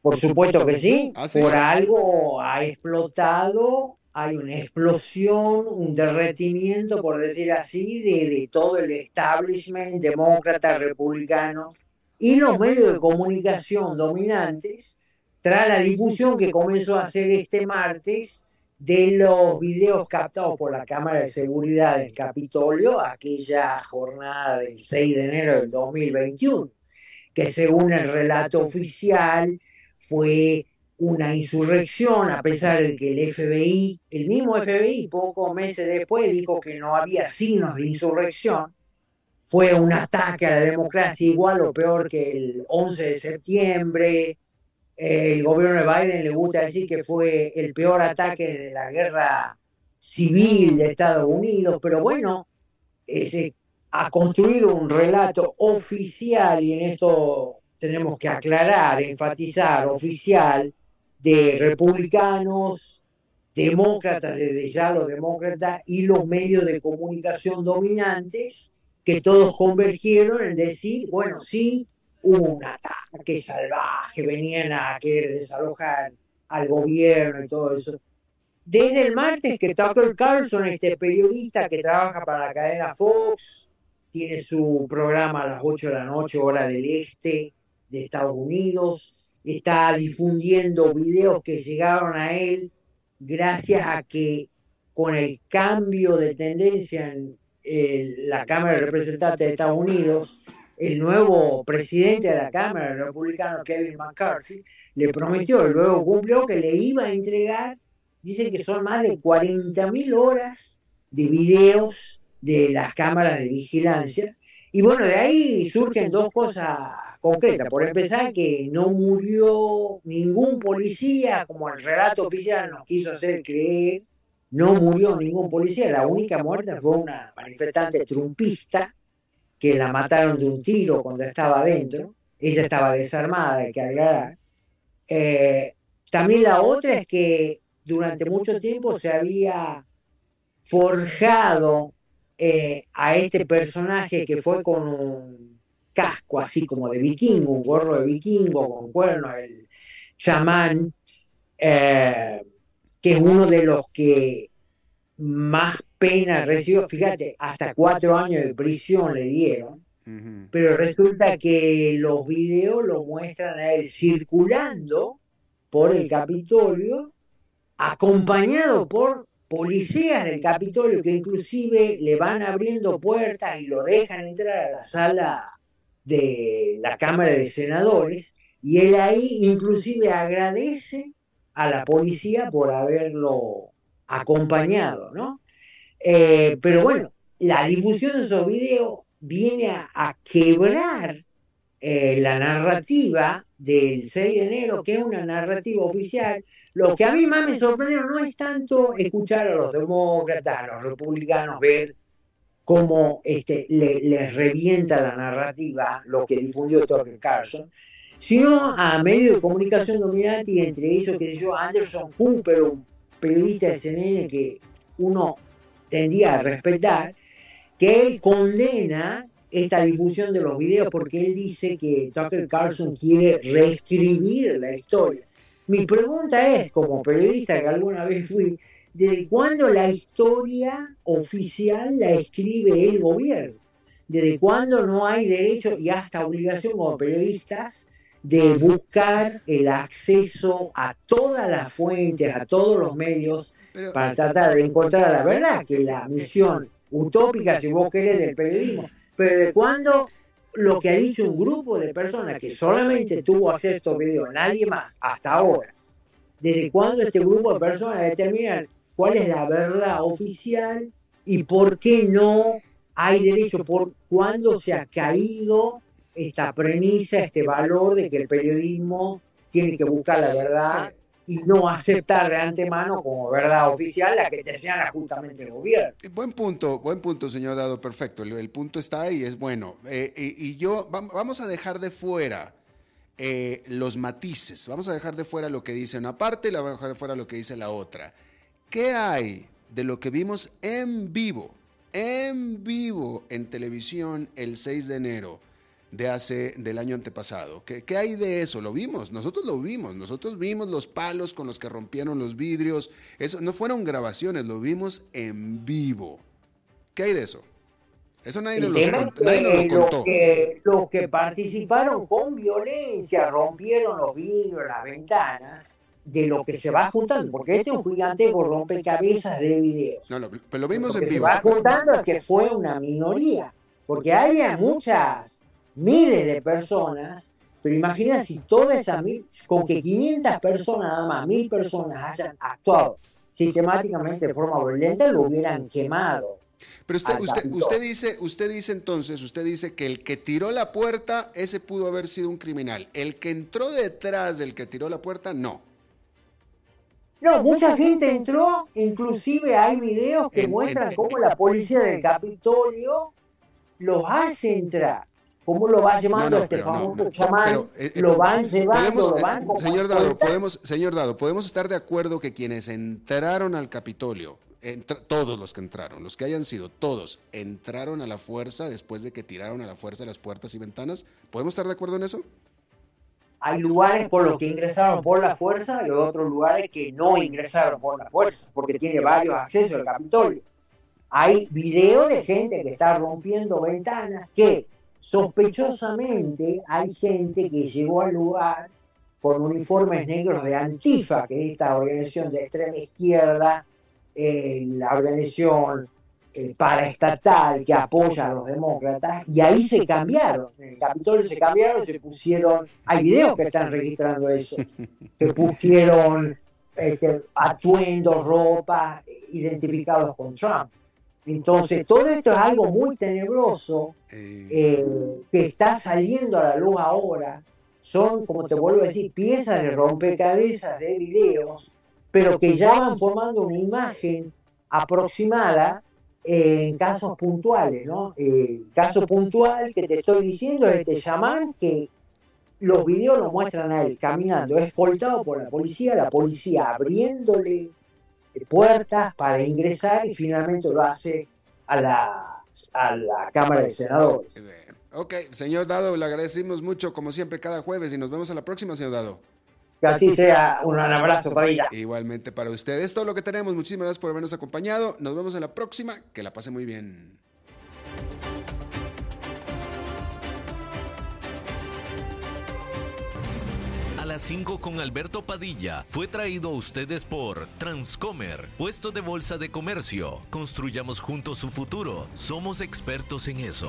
Por supuesto que sí. ¿Ah, sí? Por algo ha explotado, hay una explosión, un derretimiento, por decir así, de, todo el establishment demócrata, republicano y los medios de comunicación dominantes tras la difusión que comenzó a hacer este martes de los videos captados por la Cámara de Seguridad del Capitolio, aquella jornada del 6 de enero del 2021, que según el relato oficial fue una insurrección, a pesar de que el FBI, el mismo FBI, pocos meses después dijo que no había signos de insurrección, fue un ataque a la democracia igual o peor que el 11 de septiembre. El gobierno de Biden le gusta decir que fue el peor ataque de la guerra civil de Estados Unidos, pero bueno, eh, se ha construido un relato oficial y en esto tenemos que aclarar, enfatizar, oficial, de republicanos, demócratas, desde ya los demócratas y los medios de comunicación dominantes, que todos convergieron en decir, bueno, sí, hubo un ataque salvaje, venían a querer desalojar al gobierno y todo eso. Desde el martes que Tucker Carlson, este periodista que trabaja para la cadena Fox, tiene su programa a las 8 de la noche, hora del este de Estados Unidos, está difundiendo videos que llegaron a él gracias a que con el cambio de tendencia en la Cámara de Representantes de Estados Unidos, el nuevo presidente de la Cámara, el republicano Kevin McCarthy, le prometió luego cumplió que le iba a entregar, dice que son más de 40.000 horas de videos de las cámaras de vigilancia. Y bueno, de ahí surgen dos cosas concretas. Por empezar, que no murió ningún policía, como el relato oficial nos quiso hacer creer, no murió ningún policía. La única muerte fue una manifestante trumpista que la mataron de un tiro cuando estaba adentro. Ella estaba desarmada, hay que aclarar. Eh, también la otra es que durante mucho tiempo se había forjado eh, a este personaje que fue con un casco así como de vikingo, un gorro de vikingo con cuernos, el chamán, eh, que es uno de los que más pena recibió, fíjate, hasta cuatro años de prisión le dieron, pero resulta que los videos lo muestran a él circulando por el Capitolio, acompañado por policías del Capitolio que inclusive le van abriendo puertas y lo dejan entrar a la sala de la Cámara de Senadores, y él ahí inclusive agradece a la policía por haberlo acompañado, ¿no? Eh, pero bueno, la difusión de esos videos viene a, a quebrar eh, la narrativa del 6 de enero, que es una narrativa oficial. Lo que a mí más me sorprendió no es tanto escuchar a los demócratas, a los republicanos, ver cómo este, le- les revienta la narrativa lo que difundió Tucker Carlson, sino a medios de comunicación dominantes y entre ellos, sé yo, Anderson Cooper, un periodista de CNN que uno tendía a respetar, que él condena esta difusión de los videos porque él dice que Tucker Carlson quiere reescribir la historia. Mi pregunta es, como periodista que alguna vez fui, ¿desde cuándo la historia oficial la escribe el gobierno? ¿Desde cuándo no hay derecho y hasta obligación como periodistas de buscar el acceso a todas las fuentes, a todos los medios, Pero- para tratar de encontrar la verdad, que la misión utópica, si vos querés, del periodismo. Pero de cuando lo que ha dicho un grupo de personas que solamente tuvo acceso a estos videos, nadie más, hasta ahora, desde cuándo este grupo de personas determinan cuál es la verdad oficial y por qué no hay derecho, por cuándo se ha caído esta premisa, este valor de que el periodismo tiene que buscar la verdad y no aceptar de antemano como verdad oficial la que te señala justamente el gobierno. Buen punto, buen punto, señor Dado, perfecto. El, punto está ahí, es bueno. Eh, y, yo, vam- vamos a dejar de fuera eh, los matices, vamos a dejar de fuera lo que dice una parte y la vamos a dejar de fuera lo que dice la otra. ¿Qué hay de lo que vimos en vivo, en vivo en televisión el 6 de enero? de hace del año antepasado. ¿Qué, ¿Qué hay de eso? Lo vimos, nosotros lo vimos, nosotros vimos los palos con los que rompieron los vidrios. Eso no fueron grabaciones, lo vimos en vivo. ¿Qué hay de eso? Eso nadie nos lo, contó, nadie nos lo que los contó. que, los que participaron con violencia rompieron los vidrios, las ventanas, de lo que se va juntando, porque este es un gigantesco rompecabezas de videos. No, lo, pero lo vimos Lo en que se vivo. va juntando es que fue una minoría, porque había muchas, miles de personas, pero imagina si todas esas mil, con que 500 personas nada más, mil personas hayan actuado sistemáticamente de forma violenta, lo hubieran quemado. Pero usted, usted, usted dice, usted dice entonces, usted dice que el que tiró la puerta, ese pudo haber sido un criminal. El que entró detrás del que tiró la puerta, no. No, mucha gente entró, inclusive hay videos que muestran cómo la policía del Capitolio los hace entrar. ¿Cómo lo va llevando No, no, este no, famoso no, chamán? pero, eh, eh, lo van llevando, lo eh, van como señor Dado, podemos, señor Dado, podemos estar de acuerdo que quienes entraron al Capitolio, entra- todos los que entraron, los que hayan sido, todos entraron a la fuerza después de que tiraron a la fuerza las puertas y ventanas. ¿Podemos estar de acuerdo en eso? Hay lugares por los que ingresaron por la fuerza y otros lugares que no ingresaron por la fuerza, porque tiene varios accesos al Capitolio. Hay videos de gente que está rompiendo ventanas, que sospechosamente hay gente que llegó al lugar con uniformes negros de Antifa, que es esta organización de extrema izquierda, eh, la organización paraestatal que apoya a los demócratas, y ahí se cambiaron. En el Capitolio se cambiaron, se pusieron, hay videos que están registrando eso, (laughs) se pusieron este, atuendos, ropa, identificados con Trump. Entonces, todo esto es algo muy tenebroso Eh, eh, que está saliendo a la luz ahora. Son, como te vuelvo a decir, piezas de rompecabezas de videos, pero que ya van formando una imagen aproximada eh, en casos puntuales, ¿no? El caso puntual que te estoy diciendo es este chamán que los videos lo muestran a él caminando, escoltado por la policía, la policía abriéndole eh, puertas para ingresar y finalmente lo hace a la, a la Cámara de Senadores. eh, ok, señor Dado, le agradecemos mucho, como siempre, cada jueves y nos vemos a la próxima, señor Dado. Que así sea, un abrazo para ella. Igualmente para ustedes, es todo lo que tenemos. Muchísimas gracias por habernos acompañado. Nos vemos en la próxima. Que la pase muy bien. A las 5 con Alberto Padilla fue traído a ustedes por Transcomer, puesto de bolsa de comercio. Construyamos juntos su futuro. Somos expertos en eso.